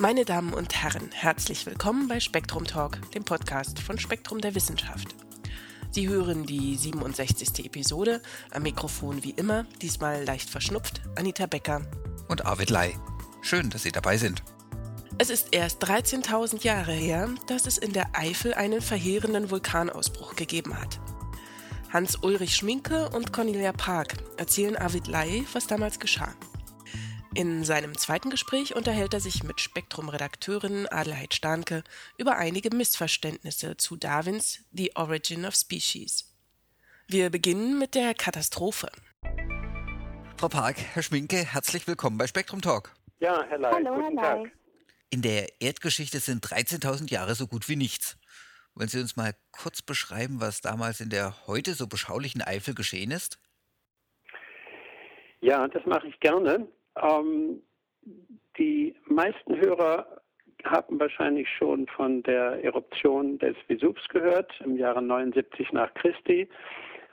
Meine Damen und Herren, herzlich willkommen bei Spektrum Talk, dem Podcast von Spektrum der Wissenschaft. Sie hören die 67. Episode, am Mikrofon wie immer, diesmal leicht verschnupft, Anita Becker und Arvid Lai. Schön, dass Sie dabei sind. Es ist erst 13.000 Jahre her, dass es in der Eifel einen verheerenden Vulkanausbruch gegeben hat. Hans-Ulrich Schminke und Cornelia Park erzählen Arvid Lai, was damals geschah. In seinem zweiten Gespräch unterhält er sich mit Spektrum-Redakteurin Adelheid Stahnke über einige Missverständnisse zu Darwins The Origin of Species. Wir beginnen mit der Katastrophe. Frau Park, Herr Schminke, herzlich willkommen bei Spektrum Talk. Ja, Herr Lai, Hallo, guten Herr Tag. In der Erdgeschichte sind 13.000 Jahre so gut wie nichts. Wollen Sie uns mal kurz beschreiben, was damals in der heute so beschaulichen Eifel geschehen ist? Ja, das mache ich gerne. Ähm, die meisten Hörer haben wahrscheinlich schon von der Eruption des Vesuvs gehört im Jahre 79 nach Christi,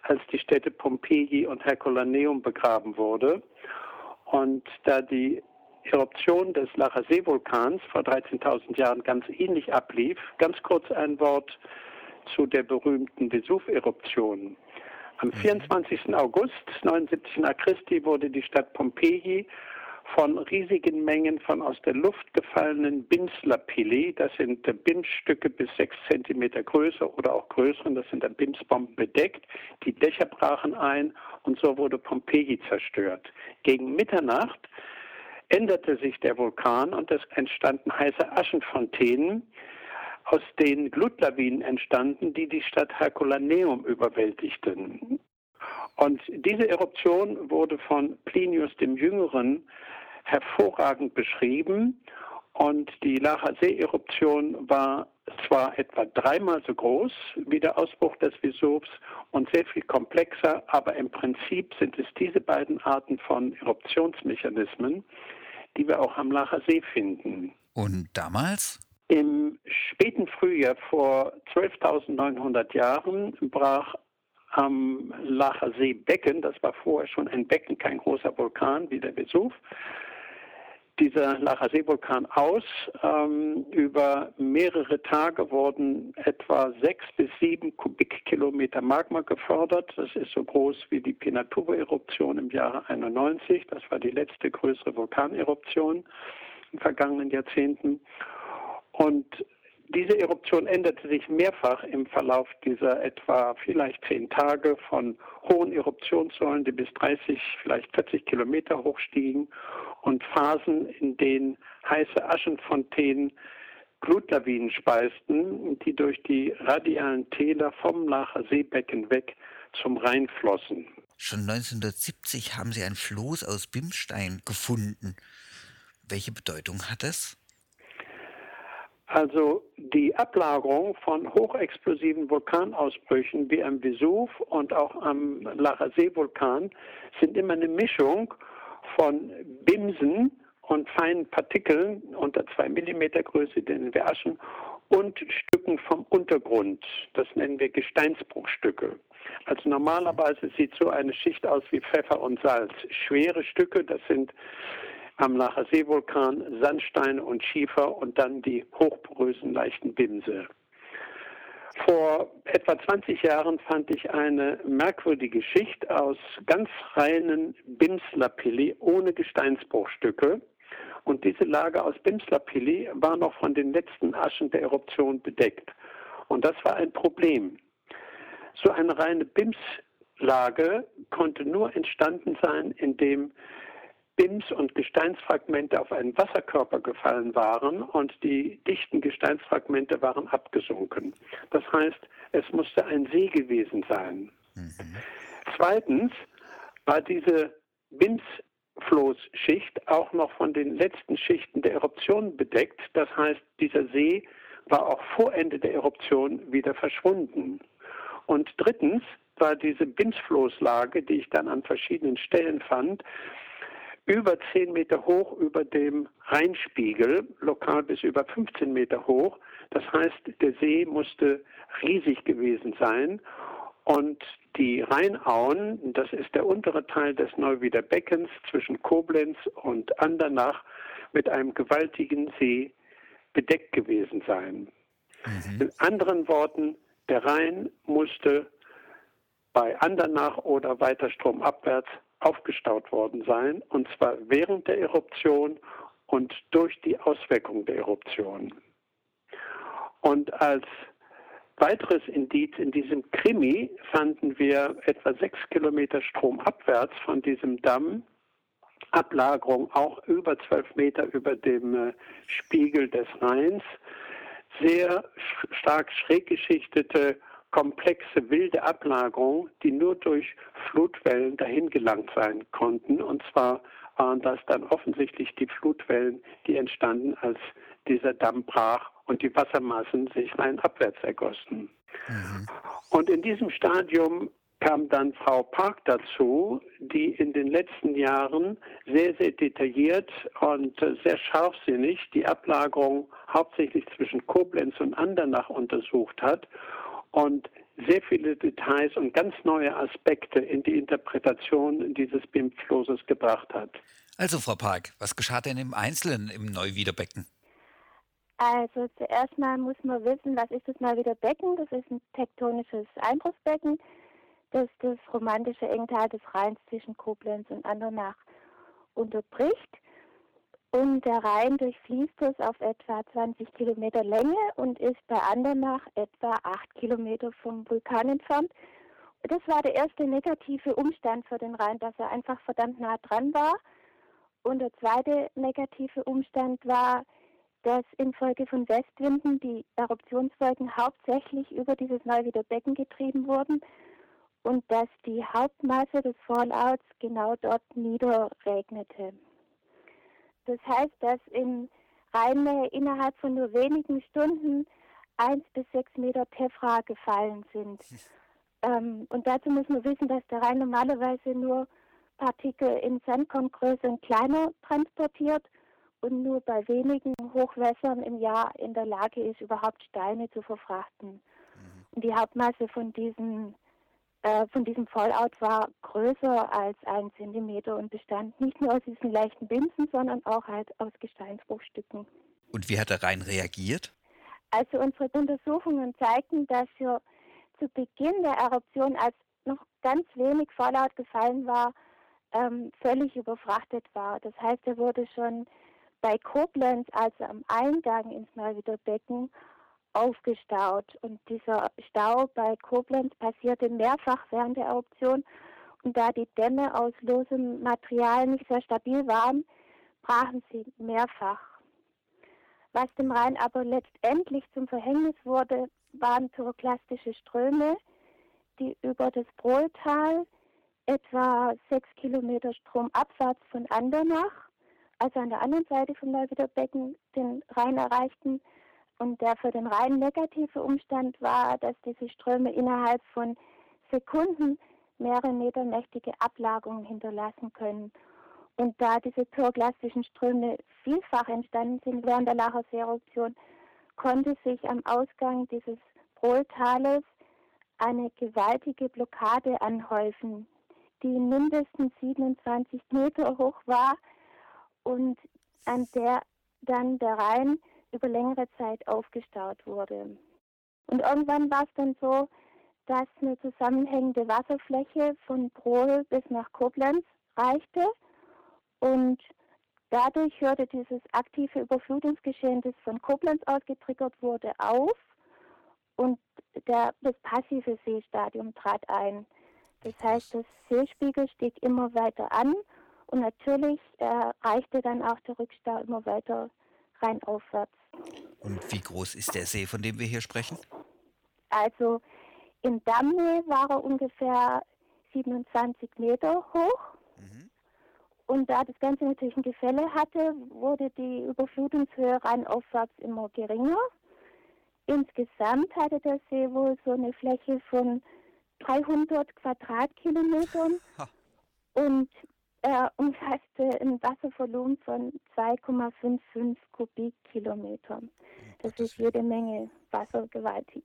als die Städte Pompeji und Herculaneum begraben wurde. Und da die Eruption des Lachasee-Vulkans vor 13.000 Jahren ganz ähnlich ablief. Ganz kurz ein Wort zu der berühmten Vesuv-Eruption. Am 24. Mhm. August 79 nach Christi wurde die Stadt Pompeji von riesigen Mengen von aus der Luft gefallenen Bimslapilli, das sind Bimsstücke bis sechs Zentimeter Größe oder auch größeren, das sind Bimsbomben bedeckt. Die Dächer brachen ein und so wurde Pompeji zerstört. Gegen Mitternacht änderte sich der Vulkan und es entstanden heiße Aschenfontänen, aus denen Glutlawinen entstanden, die die Stadt Herculaneum überwältigten. Und diese Eruption wurde von Plinius dem Jüngeren hervorragend beschrieben. Und die Lachasee-Eruption war zwar etwa dreimal so groß wie der Ausbruch des Vesuvs und sehr viel komplexer, aber im Prinzip sind es diese beiden Arten von Eruptionsmechanismen, die wir auch am Lacher See finden. Und damals? Im späten Frühjahr vor 12.900 Jahren brach am Lacher See Becken, das war vorher schon ein Becken, kein großer Vulkan wie der Vesuv, dieser Lacher See-Vulkan aus. Ähm, über mehrere Tage wurden etwa sechs bis sieben Kubikkilometer Magma gefördert. Das ist so groß wie die Pinatubo-Eruption im Jahre 91. Das war die letzte größere Vulkaneruption den vergangenen Jahrzehnten. Und diese Eruption änderte sich mehrfach im Verlauf dieser etwa vielleicht zehn Tage von hohen Eruptionssäulen, die bis 30, vielleicht 40 Kilometer hoch stiegen und Phasen, in denen heiße Aschenfontänen Glutlawinen speisten, die durch die radialen Täler vom Lacher Seebecken weg zum Rhein flossen. Schon 1970 haben Sie ein Floß aus Bimstein gefunden. Welche Bedeutung hat es? Also die Ablagerung von hochexplosiven Vulkanausbrüchen wie am Vesuv und auch am Lacher See-Vulkan sind immer eine Mischung von Bimsen und feinen Partikeln unter zwei Millimeter Größe, den wir Aschen, und Stücken vom Untergrund. Das nennen wir Gesteinsbruchstücke. Also normalerweise sieht so eine Schicht aus wie Pfeffer und Salz. Schwere Stücke, das sind am Lacher Seevulkan Sandsteine und Schiefer und dann die hochporösen leichten Bimse. Vor etwa 20 Jahren fand ich eine merkwürdige Schicht aus ganz reinen Bimslapilli ohne Gesteinsbruchstücke. Und diese Lage aus Bimslapilli war noch von den letzten Aschen der Eruption bedeckt. Und das war ein Problem. So eine reine Bimslage konnte nur entstanden sein, indem Bims und Gesteinsfragmente auf einen Wasserkörper gefallen waren und die dichten Gesteinsfragmente waren abgesunken. Das heißt, es musste ein See gewesen sein. Mhm. Zweitens war diese Bimsfloßschicht auch noch von den letzten Schichten der Eruption bedeckt. Das heißt, dieser See war auch vor Ende der Eruption wieder verschwunden. Und drittens war diese Bimsfloßlage, die ich dann an verschiedenen Stellen fand, über 10 Meter hoch über dem Rheinspiegel, lokal bis über 15 Meter hoch. Das heißt, der See musste riesig gewesen sein. Und die Rheinauen, das ist der untere Teil des Neuwieder Beckens zwischen Koblenz und Andernach, mit einem gewaltigen See bedeckt gewesen sein. Mhm. In anderen Worten, der Rhein musste bei Andernach oder weiter stromabwärts aufgestaut worden sein, und zwar während der Eruption und durch die Auswirkung der Eruption. Und als weiteres Indiz in diesem Krimi fanden wir etwa sechs Kilometer stromabwärts von diesem Damm Ablagerung auch über zwölf Meter über dem äh, Spiegel des Rheins, sehr stark schräg geschichtete, komplexe, wilde Ablagerungen, die nur durch Flutwellen dahin gelangt sein konnten. Und zwar waren das dann offensichtlich die Flutwellen, die entstanden, als dieser Damm brach und die Wassermassen sich rein abwärts ergossen. Mhm. Und in diesem Stadium kam dann Frau Park dazu, die in den letzten Jahren sehr, sehr detailliert und sehr scharfsinnig die Ablagerung hauptsächlich zwischen Koblenz und Andernach untersucht hat und sehr viele Details und ganz neue Aspekte in die Interpretation dieses BIM-Flosses gebracht hat. Also, Frau Park, was geschah denn im Einzelnen im Neuwiederbecken? Also zuerst mal muss man wissen, was ist das Neuwiederbecken? Das ist ein tektonisches Einbruchsbecken das das romantische Engtal des Rheins zwischen Koblenz und Andernach unterbricht. Und der Rhein durchfließt es auf etwa 20 Kilometer Länge und ist bei Andernach etwa 8 Kilometer vom Vulkan entfernt. Das war der erste negative Umstand für den Rhein, dass er einfach verdammt nah dran war. Und der zweite negative Umstand war, dass infolge von Westwinden die Eruptionswolken hauptsächlich über dieses Neuwieder Becken getrieben wurden und dass die Hauptmasse des Fallouts genau dort niederregnete. Das heißt, dass in Rheinnähe innerhalb von nur wenigen Stunden eins bis sechs Meter Tefra gefallen sind. ähm, und dazu muss man wissen, dass der Rhein normalerweise nur Partikel in Sandkorngröße und kleiner transportiert und nur bei wenigen Hochwässern im Jahr in der Lage ist, überhaupt Steine zu verfrachten. Mhm. Und die Hauptmasse von diesen äh, von diesem Fallout war größer als ein Zentimeter und bestand nicht nur aus diesen leichten Binsen, sondern auch halt aus Gesteinsbruchstücken. Und wie hat der Rhein reagiert? Also unsere Untersuchungen zeigten, dass er zu Beginn der Eruption, als noch ganz wenig Fallout gefallen war, ähm, völlig überfrachtet war. Das heißt, er wurde schon bei Koblenz, also am Eingang ins Neuwiederbecken, aufgestaut. Und dieser Stau bei Koblenz passierte mehrfach während der Eruption. Und da die Dämme aus losem Material nicht sehr stabil waren, brachen sie mehrfach. Was dem Rhein aber letztendlich zum Verhängnis wurde, waren pyroklastische Ströme, die über das Brohltal etwa sechs Kilometer stromabwärts von Andernach, also an der anderen Seite vom Neuwiederbecken, den Rhein erreichten und der für den Rhein negative Umstand war, dass diese Ströme innerhalb von Sekunden mehrere Meter mächtige Ablagerungen hinterlassen können. Und da diese pyroklasstischen Ströme vielfach entstanden sind während der Lachersee-Eruption, konnte sich am Ausgang dieses Brohltales eine gewaltige Blockade anhäufen, die mindestens 27 Meter hoch war und an der dann der Rhein über längere Zeit aufgestaut wurde. Und irgendwann war es dann so, dass eine zusammenhängende Wasserfläche von Brohl bis nach Koblenz reichte und dadurch hörte dieses aktive Überflutungsgeschehen, das von Koblenz aus getriggert wurde, auf und der, das passive Seestadium trat ein. Das heißt, das Seespiegel stieg immer weiter an und natürlich äh, reichte dann auch der Rückstau immer weiter rein aufwärts. Und wie groß ist der See, von dem wir hier sprechen? Also in Damme war er ungefähr 27 Meter hoch. Mhm. Und da das Ganze natürlich ein Gefälle hatte, wurde die Überflutungshöhe rein aufwärts immer geringer. Insgesamt hatte der See wohl so eine Fläche von 300 Quadratkilometern. Ha. Und er umfasste ein Wasservolumen von 2,55 Kubikkilometern. Das ist jede Menge Wasser gewaltig.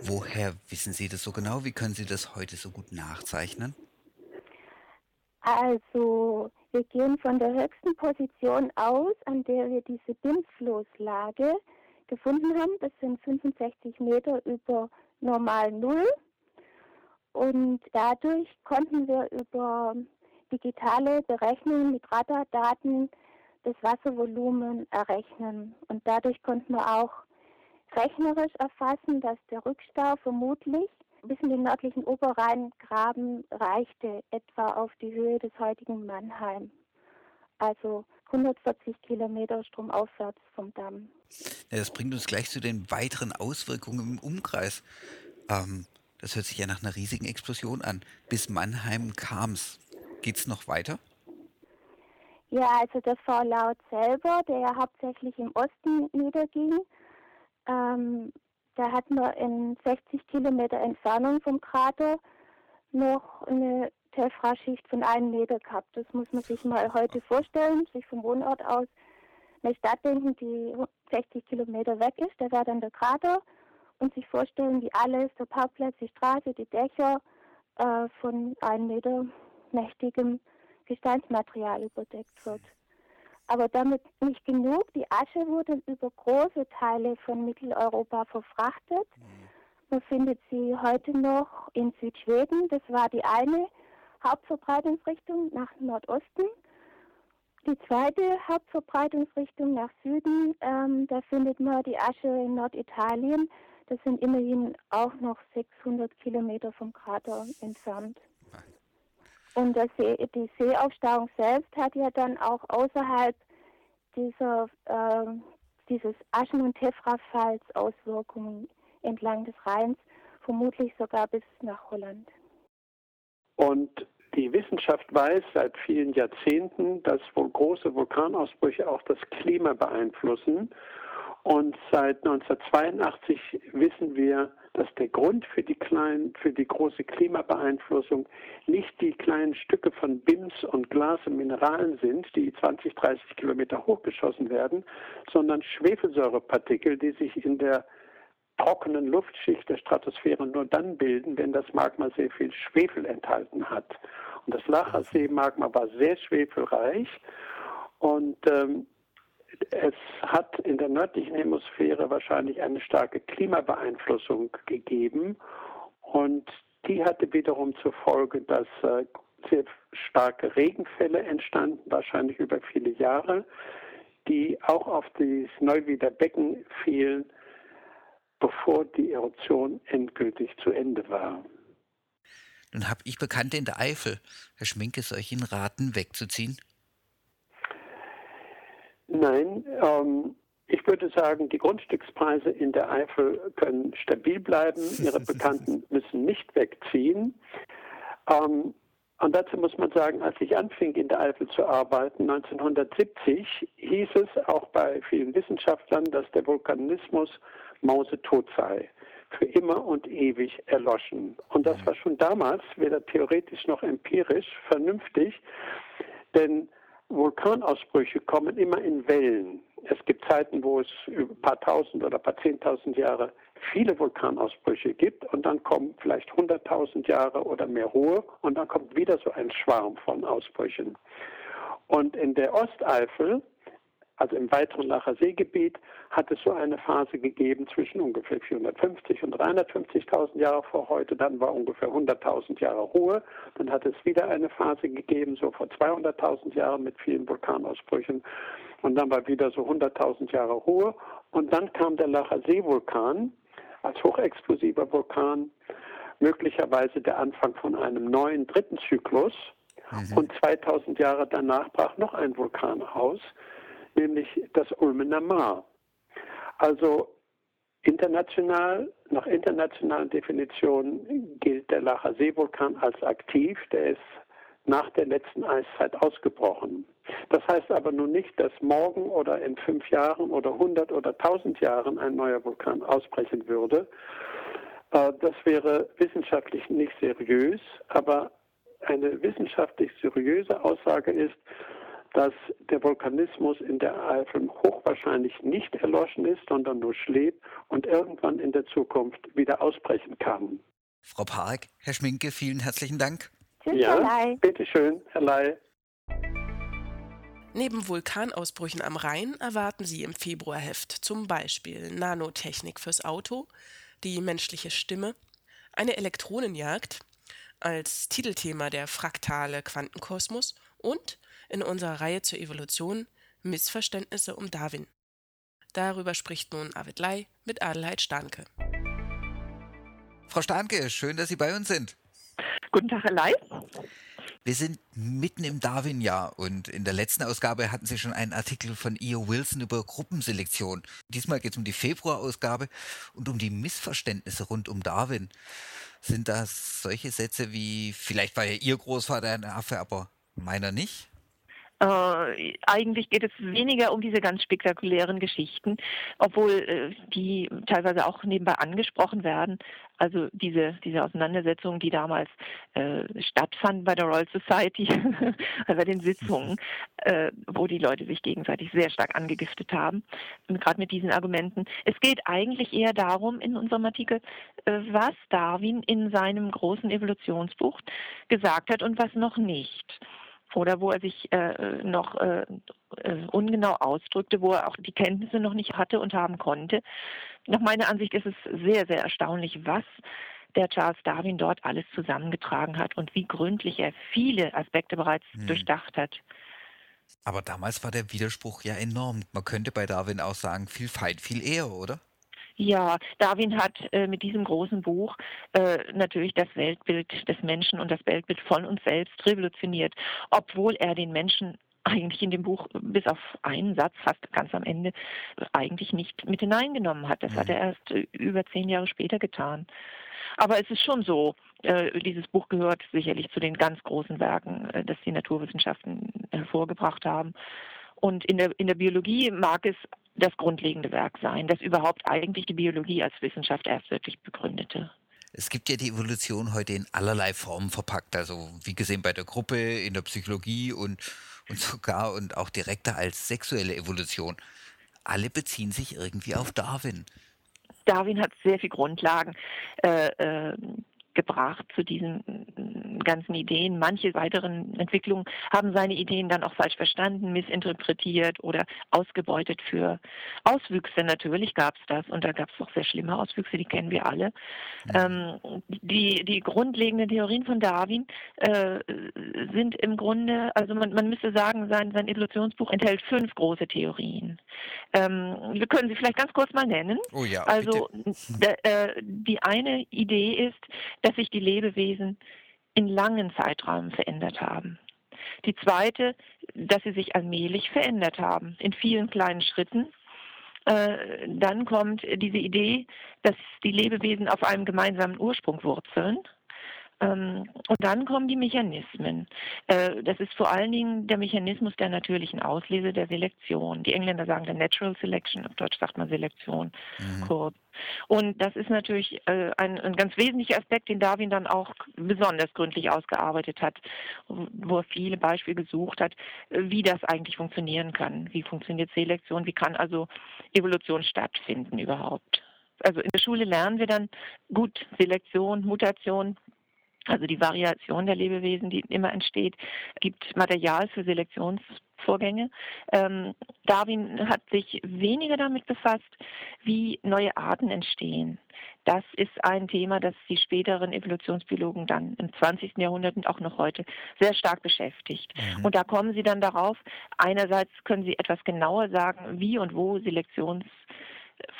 Woher wissen Sie das so genau? Wie können Sie das heute so gut nachzeichnen? Also, wir gehen von der höchsten Position aus, an der wir diese Bimsfloßlage gefunden haben. Das sind 65 Meter über normal Null. Und dadurch konnten wir über digitale Berechnungen mit Radardaten das Wasservolumen errechnen. Und dadurch konnten wir auch rechnerisch erfassen, dass der Rückstau vermutlich bis in den nördlichen Oberrheingraben reichte, etwa auf die Höhe des heutigen Mannheim. Also 140 Kilometer stromaufwärts vom Damm. Ja, das bringt uns gleich zu den weiteren Auswirkungen im Umkreis. Ähm, das hört sich ja nach einer riesigen Explosion an. Bis Mannheim kam es. Geht es noch weiter? Ja, also der Vorlaut selber, der ja hauptsächlich im Osten niederging, ähm, da hat man in 60 Kilometer Entfernung vom Krater noch eine Tephra-Schicht von einem Meter gehabt. Das muss man sich mal heute vorstellen, sich vom Wohnort aus eine Stadt denken, die 60 Kilometer weg ist, da wäre dann der Krater und sich vorstellen, wie alles, der Parkplatz, die Straße, die Dächer äh, von einem Meter mächtigem Gesteinsmaterial überdeckt wird. Aber damit nicht genug. Die Asche wurde über große Teile von Mitteleuropa verfrachtet. Man findet sie heute noch in Südschweden. Das war die eine Hauptverbreitungsrichtung nach Nordosten. Die zweite Hauptverbreitungsrichtung nach Süden, ähm, da findet man die Asche in Norditalien. Das sind immerhin auch noch 600 Kilometer vom Krater entfernt. Und See, die Seeaufstauung selbst hat ja dann auch außerhalb dieser, äh, dieses Aschen- und Tephra-Falls Auswirkungen entlang des Rheins, vermutlich sogar bis nach Holland. Und die Wissenschaft weiß seit vielen Jahrzehnten, dass wohl große Vulkanausbrüche auch das Klima beeinflussen. Und seit 1982 wissen wir, dass der Grund für die kleinen, für die große Klimabeeinflussung nicht die kleinen Stücke von BIMS und Glas und Mineralen sind, die 20, 30 Kilometer hochgeschossen werden, sondern Schwefelsäurepartikel, die sich in der trockenen Luftschicht der Stratosphäre nur dann bilden, wenn das Magma sehr viel Schwefel enthalten hat. Und das Lachersee-Magma war sehr schwefelreich und ähm, es hat in der nördlichen Hemisphäre wahrscheinlich eine starke Klimabeeinflussung gegeben und die hatte wiederum zur Folge, dass äh, sehr starke Regenfälle entstanden, wahrscheinlich über viele Jahre, die auch auf das Neuwieder Becken fielen, bevor die Eruption endgültig zu Ende war. Nun habe ich Bekannte in der Eifel. Herr Schminke, soll ich Ihnen raten, wegzuziehen? Nein, ähm, ich würde sagen, die Grundstückspreise in der Eifel können stabil bleiben. Ihre Bekannten müssen nicht wegziehen. Ähm, und dazu muss man sagen, als ich anfing, in der Eifel zu arbeiten, 1970, hieß es auch bei vielen Wissenschaftlern, dass der Vulkanismus mausetot sei, für immer und ewig erloschen. Und das war schon damals, weder theoretisch noch empirisch, vernünftig, denn Vulkanausbrüche kommen immer in Wellen. Es gibt Zeiten, wo es über ein paar tausend oder ein paar zehntausend Jahre viele Vulkanausbrüche gibt und dann kommen vielleicht hunderttausend Jahre oder mehr Ruhe und dann kommt wieder so ein Schwarm von Ausbrüchen. Und in der Osteifel also im weiteren Lacher Seegebiet, hat es so eine Phase gegeben zwischen ungefähr 450 und 350.000 Jahre vor heute. Dann war ungefähr 100.000 Jahre Ruhe. Dann hat es wieder eine Phase gegeben, so vor 200.000 Jahren mit vielen Vulkanausbrüchen. Und dann war wieder so 100.000 Jahre Ruhe. Und dann kam der Lacher Seevulkan als hochexplosiver Vulkan, möglicherweise der Anfang von einem neuen dritten Zyklus. Mhm. Und 2000 Jahre danach brach noch ein Vulkan aus, nämlich das Ulmener Maar. Also international, nach internationalen Definitionen gilt der Lacher Seevulkan als aktiv. Der ist nach der letzten Eiszeit ausgebrochen. Das heißt aber nun nicht, dass morgen oder in fünf Jahren oder hundert oder tausend Jahren ein neuer Vulkan ausbrechen würde. Äh, das wäre wissenschaftlich nicht seriös, aber eine wissenschaftlich seriöse Aussage ist, dass der Vulkanismus in der Eifel hochwahrscheinlich nicht erloschen ist, sondern nur schläft und irgendwann in der Zukunft wieder ausbrechen kann. Frau Park, Herr Schminke, vielen herzlichen Dank. Tschüss, Ja, Herr Ley. bitteschön, Herr Ley. Neben Vulkanausbrüchen am Rhein erwarten Sie im Februarheft zum Beispiel Nanotechnik fürs Auto, die menschliche Stimme, eine Elektronenjagd als Titelthema der fraktale Quantenkosmos und in unserer Reihe zur Evolution Missverständnisse um Darwin. Darüber spricht nun Arvid Lai mit Adelheid Stahnke. Frau Stahnke, schön, dass Sie bei uns sind. Guten Tag, Herr Ley. Wir sind mitten im Darwin-Jahr und in der letzten Ausgabe hatten Sie schon einen Artikel von E.O. Wilson über Gruppenselektion. Diesmal geht es um die Februarausgabe und um die Missverständnisse rund um Darwin. Sind das solche Sätze wie, vielleicht war ja Ihr Großvater ein Affe, aber meiner nicht? Äh, eigentlich geht es weniger um diese ganz spektakulären Geschichten, obwohl äh, die teilweise auch nebenbei angesprochen werden. Also diese, diese Auseinandersetzungen, die damals äh, stattfanden bei der Royal Society, also bei den Sitzungen, äh, wo die Leute sich gegenseitig sehr stark angegiftet haben, gerade mit diesen Argumenten. Es geht eigentlich eher darum in unserem Artikel, äh, was Darwin in seinem großen Evolutionsbuch gesagt hat und was noch nicht oder wo er sich äh, noch äh, äh, ungenau ausdrückte, wo er auch die Kenntnisse noch nicht hatte und haben konnte. Nach meiner Ansicht ist es sehr, sehr erstaunlich, was der Charles Darwin dort alles zusammengetragen hat und wie gründlich er viele Aspekte bereits Hm. durchdacht hat. Aber damals war der Widerspruch ja enorm. Man könnte bei Darwin auch sagen, viel Feind, viel eher, oder? Ja, Darwin hat äh, mit diesem großen Buch äh, natürlich das Weltbild des Menschen und das Weltbild von uns selbst revolutioniert, obwohl er den Menschen eigentlich in dem Buch bis auf einen Satz fast ganz am Ende eigentlich nicht mit hineingenommen hat. Das hat Mhm. er erst äh, über zehn Jahre später getan. Aber es ist schon so, äh, dieses Buch gehört sicherlich zu den ganz großen Werken, äh, das die Naturwissenschaften hervorgebracht haben. Und in der, in der Biologie mag es das grundlegende Werk sein, das überhaupt eigentlich die Biologie als Wissenschaft erst wirklich begründete. Es gibt ja die Evolution heute in allerlei Formen verpackt, also wie gesehen bei der Gruppe, in der Psychologie und, und sogar und auch direkter als sexuelle Evolution. Alle beziehen sich irgendwie auf Darwin. Darwin hat sehr viel Grundlagen äh, äh, gebracht zu diesen äh, ganzen Ideen. Manche weiteren Entwicklungen haben seine Ideen dann auch falsch verstanden, missinterpretiert oder ausgebeutet für Auswüchse. Natürlich gab es das und da gab es auch sehr schlimme Auswüchse, die kennen wir alle. Ähm, die, die grundlegenden Theorien von Darwin äh, sind im Grunde, also man, man müsste sagen, sein, sein Evolutionsbuch enthält fünf große Theorien. Ähm, wir können sie vielleicht ganz kurz mal nennen. Oh ja, Also äh, die eine Idee ist, dass sich die Lebewesen in langen Zeiträumen verändert haben. Die zweite, dass sie sich allmählich verändert haben, in vielen kleinen Schritten. Äh, dann kommt diese Idee, dass die Lebewesen auf einem gemeinsamen Ursprung wurzeln. Ähm, und dann kommen die Mechanismen. Äh, das ist vor allen Dingen der Mechanismus der natürlichen Auslese der Selektion. Die Engländer sagen der Natural Selection, auf Deutsch sagt man Selektion Mhm. kurz. Und das ist natürlich äh, ein, ein ganz wesentlicher Aspekt, den Darwin dann auch besonders gründlich ausgearbeitet hat, wo er viele Beispiele gesucht hat, äh, wie das eigentlich funktionieren kann. Wie funktioniert Selektion? Wie kann also Evolution stattfinden überhaupt? Also in der Schule lernen wir dann gut Selektion, Mutation, also die Variation der Lebewesen, die immer entsteht, gibt Material für Selektionsvorgänge. Ähm, Darwin hat sich weniger damit befasst, wie neue Arten entstehen. Das ist ein Thema, das die späteren Evolutionsbiologen dann im 20. Jahrhundert und auch noch heute sehr stark beschäftigt. Mhm. Und da kommen sie dann darauf, einerseits können sie etwas genauer sagen, wie und wo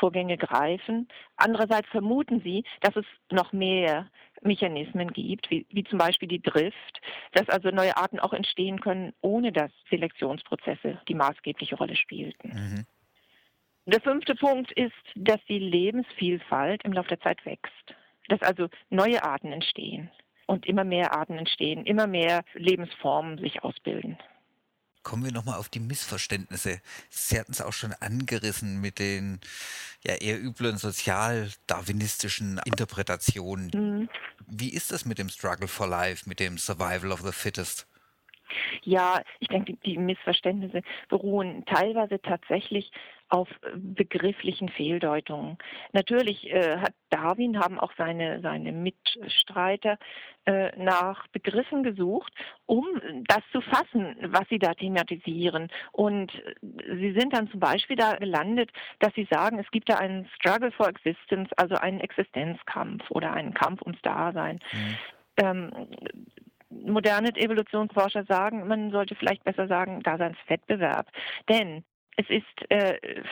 Selektionsvorgänge greifen. Andererseits vermuten sie, dass es noch mehr Mechanismen gibt, wie, wie zum Beispiel die Drift, dass also neue Arten auch entstehen können, ohne dass Selektionsprozesse die maßgebliche Rolle spielten. Mhm. Der fünfte Punkt ist, dass die Lebensvielfalt im Laufe der Zeit wächst. Dass also neue Arten entstehen und immer mehr Arten entstehen, immer mehr Lebensformen sich ausbilden. Kommen wir nochmal auf die Missverständnisse. Sie hatten es auch schon angerissen mit den ja eher üblen sozial-darwinistischen Interpretationen. Mhm. Wie ist das mit dem Struggle for Life, mit dem Survival of the Fittest? Ja, ich denke, die Missverständnisse beruhen teilweise tatsächlich auf begrifflichen Fehldeutungen. Natürlich äh, hat Darwin, haben auch seine, seine Mitstreiter äh, nach Begriffen gesucht, um das zu fassen, was sie da thematisieren. Und sie sind dann zum Beispiel da gelandet, dass sie sagen, es gibt da einen Struggle for Existence, also einen Existenzkampf oder einen Kampf ums Dasein. Mhm. Ähm, moderne Evolutionsforscher sagen, man sollte vielleicht besser sagen Daseinswettbewerb. Denn es ist äh,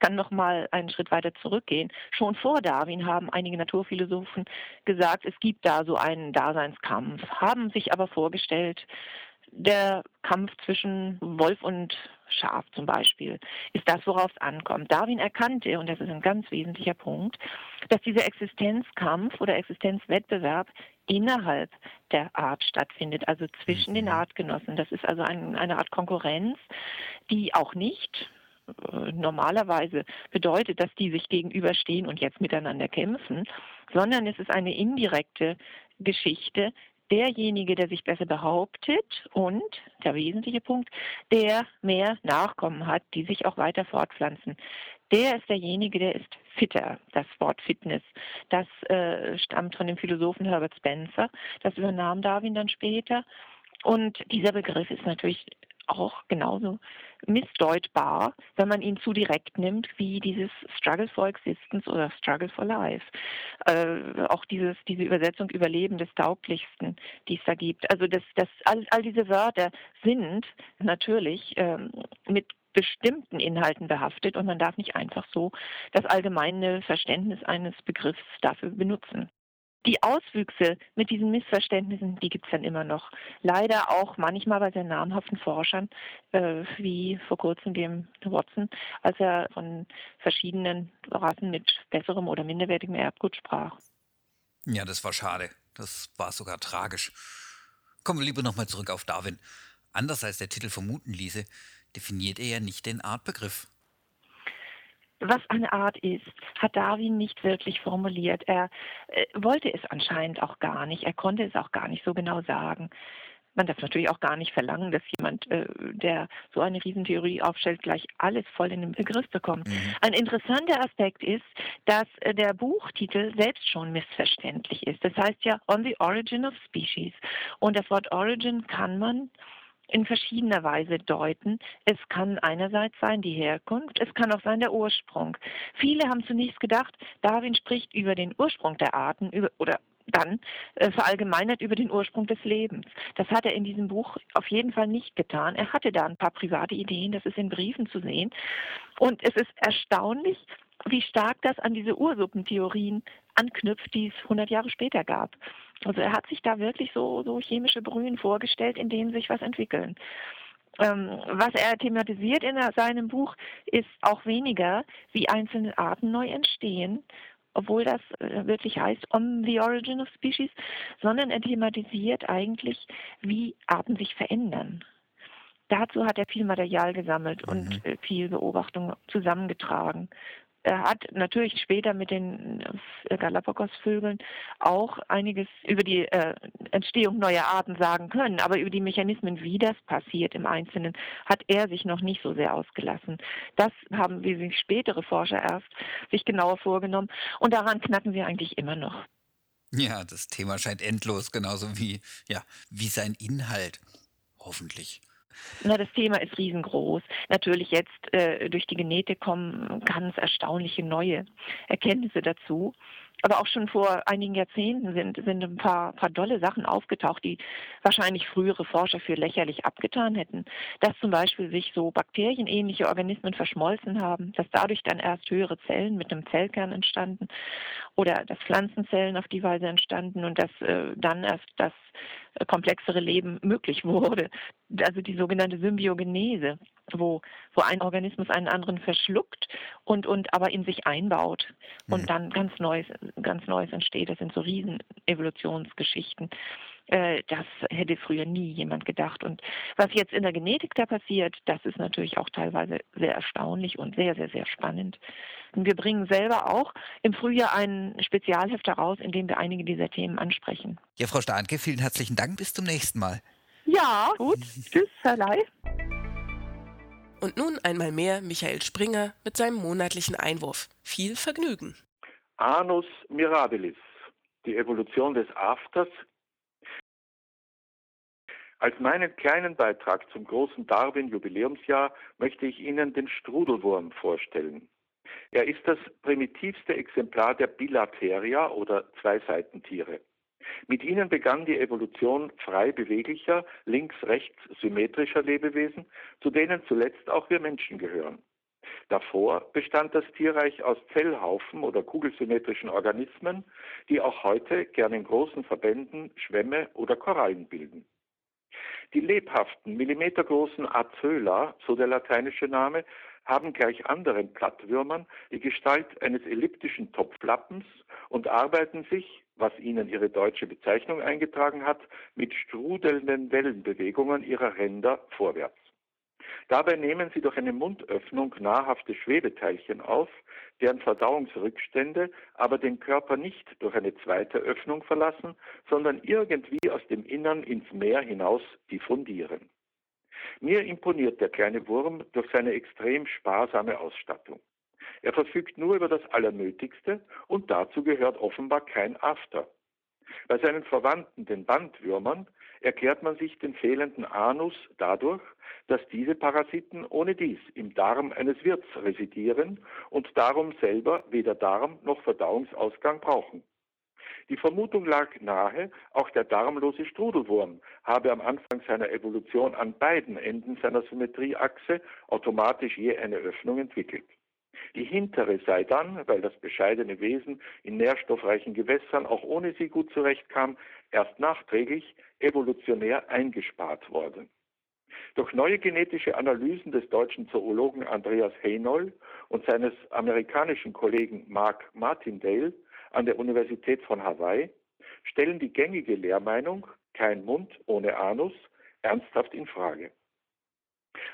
kann noch mal einen Schritt weiter zurückgehen. Schon vor Darwin haben einige Naturphilosophen gesagt, es gibt da so einen Daseinskampf, haben sich aber vorgestellt, der Kampf zwischen Wolf und Schaf zum Beispiel ist das, worauf es ankommt. Darwin erkannte, und das ist ein ganz wesentlicher Punkt, dass dieser Existenzkampf oder Existenzwettbewerb innerhalb der Art stattfindet, also zwischen den mhm. Artgenossen. Das ist also ein, eine Art Konkurrenz, die auch nicht äh, normalerweise bedeutet, dass die sich gegenüberstehen und jetzt miteinander kämpfen, sondern es ist eine indirekte Geschichte, derjenige, der sich besser behauptet und, der wesentliche Punkt, der mehr Nachkommen hat, die sich auch weiter fortpflanzen. Der ist derjenige, der ist fitter. Das Wort Fitness, das äh, stammt von dem Philosophen Herbert Spencer. Das übernahm Darwin dann später. Und dieser Begriff ist natürlich auch genauso missdeutbar, wenn man ihn zu direkt nimmt, wie dieses Struggle for Existence oder Struggle for Life. Äh, auch dieses, diese Übersetzung Überleben des Tauglichsten, die es da gibt. Also das, das, all, all diese Wörter sind natürlich ähm, mit bestimmten Inhalten behaftet und man darf nicht einfach so das allgemeine Verständnis eines Begriffs dafür benutzen die Auswüchse mit diesen Missverständnissen, die gibt es dann immer noch. Leider auch manchmal bei sehr namhaften Forschern, äh, wie vor kurzem dem Watson, als er von verschiedenen Rassen mit besserem oder minderwertigem Erbgut sprach. Ja, das war schade. Das war sogar tragisch. Kommen wir lieber nochmal zurück auf Darwin. Anders als der Titel vermuten ließe, definiert er ja nicht den Artbegriff was eine Art ist, hat Darwin nicht wirklich formuliert. Er äh, wollte es anscheinend auch gar nicht. Er konnte es auch gar nicht so genau sagen. Man darf natürlich auch gar nicht verlangen, dass jemand, äh, der so eine Riesentheorie aufstellt, gleich alles voll in den Begriff bekommt. Mhm. Ein interessanter Aspekt ist, dass äh, der Buchtitel selbst schon missverständlich ist. Das heißt ja On the Origin of Species. Und das Wort Origin kann man in verschiedener Weise deuten. Es kann einerseits sein die Herkunft, es kann auch sein der Ursprung. Viele haben zunächst gedacht, Darwin spricht über den Ursprung der Arten über, oder dann äh, verallgemeinert über den Ursprung des Lebens. Das hat er in diesem Buch auf jeden Fall nicht getan. Er hatte da ein paar private Ideen, das ist in Briefen zu sehen. Und es ist erstaunlich, wie stark das an diese Ursuppentheorien anknüpft, die es 100 Jahre später gab. Also er hat sich da wirklich so, so chemische Brühen vorgestellt, in denen sich was entwickeln. Ähm, was er thematisiert in seinem Buch ist auch weniger, wie einzelne Arten neu entstehen, obwohl das äh, wirklich heißt On the Origin of Species, sondern er thematisiert eigentlich, wie Arten sich verändern. Dazu hat er viel Material gesammelt und mhm. Äh, viel Beobachtung zusammengetragen. Er hat natürlich später mit den äh, Galapagos-Vögeln auch einiges über die äh, Entstehung neuer Arten sagen können, aber über die Mechanismen, wie das passiert im Einzelnen, hat er sich noch nicht so sehr ausgelassen. Das haben wie sich spätere Forscher erst sich genauer vorgenommen und daran knacken wir eigentlich immer noch. Ja, das Thema scheint endlos, genauso wie, ja, wie sein Inhalt. Hoffentlich. Na, das Thema ist riesengroß. Natürlich jetzt äh, durch die Genetik kommen ganz erstaunliche neue Erkenntnisse dazu. Aber auch schon vor einigen Jahrzehnten sind, sind ein paar, paar dolle Sachen aufgetaucht, die wahrscheinlich frühere Forscher für lächerlich abgetan hätten. Dass zum Beispiel sich so bakterienähnliche Organismen verschmolzen haben, dass dadurch dann erst höhere Zellen mit einem Zellkern entstanden oder dass Pflanzenzellen auf die Weise entstanden und dass äh, dann erst das komplexere Leben möglich wurde. Also die sogenannte Symbiogenese, wo, wo ein Organismus einen anderen verschluckt und, und aber in sich einbaut und mhm. dann ganz Neues, ganz Neues entsteht. Das sind so riesen Evolutionsgeschichten. Äh, das hätte früher nie jemand gedacht. Und was jetzt in der Genetik da passiert, das ist natürlich auch teilweise sehr erstaunlich und sehr, sehr, sehr spannend. Und wir bringen selber auch im Frühjahr ein Spezialheft heraus, in dem wir einige dieser Themen ansprechen. Ja, Frau Starnke, vielen herzlichen Dank. Bis zum nächsten Mal. Ja, gut. Tschüss, Herr Lai. Und nun einmal mehr Michael Springer mit seinem monatlichen Einwurf. Viel Vergnügen. Anus mirabilis, die Evolution des Afters. Als meinen kleinen Beitrag zum großen Darwin-Jubiläumsjahr möchte ich Ihnen den Strudelwurm vorstellen. Er ist das primitivste Exemplar der Bilateria oder Zweiseitentiere. Mit ihnen begann die Evolution frei beweglicher, links-rechts symmetrischer Lebewesen, zu denen zuletzt auch wir Menschen gehören. Davor bestand das Tierreich aus Zellhaufen oder kugelsymmetrischen Organismen, die auch heute gern in großen Verbänden Schwämme oder Korallen bilden. Die lebhaften, millimetergroßen Azöla, so der lateinische Name, haben gleich anderen Plattwürmern die Gestalt eines elliptischen Topflappens und arbeiten sich, was ihnen ihre deutsche Bezeichnung eingetragen hat, mit strudelnden Wellenbewegungen ihrer Ränder vorwärts. Dabei nehmen sie durch eine Mundöffnung nahrhafte Schwebeteilchen auf, deren Verdauungsrückstände aber den Körper nicht durch eine zweite Öffnung verlassen, sondern irgendwie aus dem Innern ins Meer hinaus diffundieren. Mir imponiert der kleine Wurm durch seine extrem sparsame Ausstattung. Er verfügt nur über das Allernötigste und dazu gehört offenbar kein After. Bei seinen Verwandten, den Bandwürmern, erklärt man sich den fehlenden Anus dadurch, dass diese Parasiten ohne dies im Darm eines Wirts residieren und darum selber weder Darm noch Verdauungsausgang brauchen. Die Vermutung lag nahe, auch der darmlose Strudelwurm habe am Anfang seiner Evolution an beiden Enden seiner Symmetrieachse automatisch je eine Öffnung entwickelt. Die hintere sei dann, weil das bescheidene Wesen in nährstoffreichen Gewässern auch ohne sie gut zurechtkam, erst nachträglich evolutionär eingespart worden. Durch neue genetische Analysen des deutschen Zoologen Andreas Heinoll und seines amerikanischen Kollegen Mark Martindale an der Universität von Hawaii stellen die gängige Lehrmeinung, kein Mund ohne Anus, ernsthaft in Frage.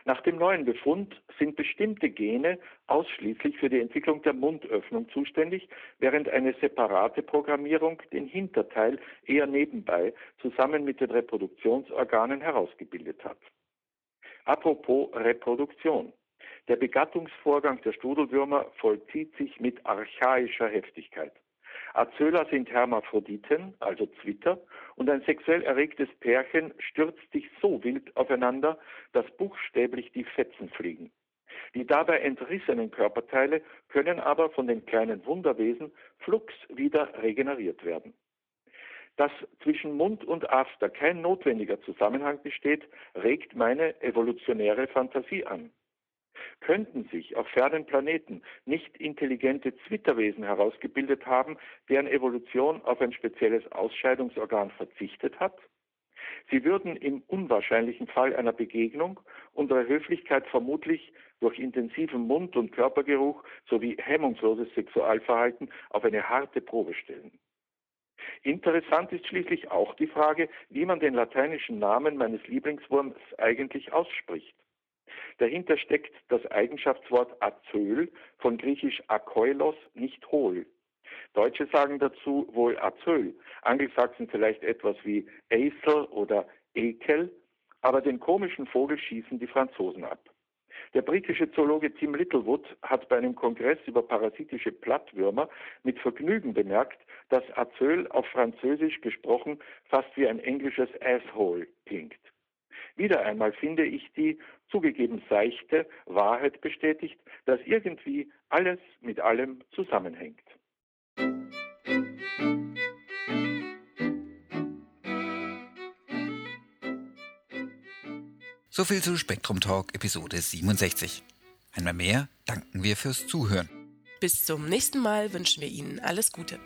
Nach dem neuen Befund sind bestimmte Gene ausschließlich für die Entwicklung der Mundöffnung zuständig, während eine separate Programmierung den Hinterteil eher nebenbei zusammen mit den Reproduktionsorganen herausgebildet hat. Apropos Reproduktion. Der Begattungsvorgang der Strudelwürmer vollzieht sich mit archaischer Heftigkeit. Azöla sind Hermaphroditen, also Zwitter, und ein sexuell erregtes Pärchen stürzt sich so wild aufeinander, dass buchstäblich die Fetzen fliegen. Die dabei entrissenen Körperteile können aber von den kleinen Wunderwesen flugs wieder regeneriert werden. Dass zwischen Mund und After kein notwendiger Zusammenhang besteht, regt meine evolutionäre Fantasie an. Könnten sich auf fernen Planeten nicht intelligente Zwitterwesen herausgebildet haben, deren Evolution auf ein spezielles Ausscheidungsorgan verzichtet hat? Sie würden im unwahrscheinlichen Fall einer Begegnung unsere Höflichkeit vermutlich durch intensiven Mund- und Körpergeruch sowie hemmungsloses Sexualverhalten auf eine harte Probe stellen. Interessant ist schließlich auch die Frage, wie man den lateinischen Namen meines Lieblingswurms eigentlich ausspricht. Dahinter steckt das Eigenschaftswort azöl, von griechisch akoilos, nicht hohl. Deutsche sagen dazu wohl azöl, Angelsachsen vielleicht etwas wie Eisel oder Ekel, aber den komischen Vogel schießen die Franzosen ab. Der britische Zoologe Tim Littlewood hat bei einem Kongress über parasitische Plattwürmer mit Vergnügen bemerkt, dass Azöl auf Französisch gesprochen fast wie ein englisches Asshole klingt. Wieder einmal finde ich die, zugegeben seichte, Wahrheit bestätigt, dass irgendwie alles mit allem zusammenhängt. So viel zu Spektrum Talk Episode 67. Einmal mehr danken wir fürs Zuhören. Bis zum nächsten Mal wünschen wir Ihnen alles Gute.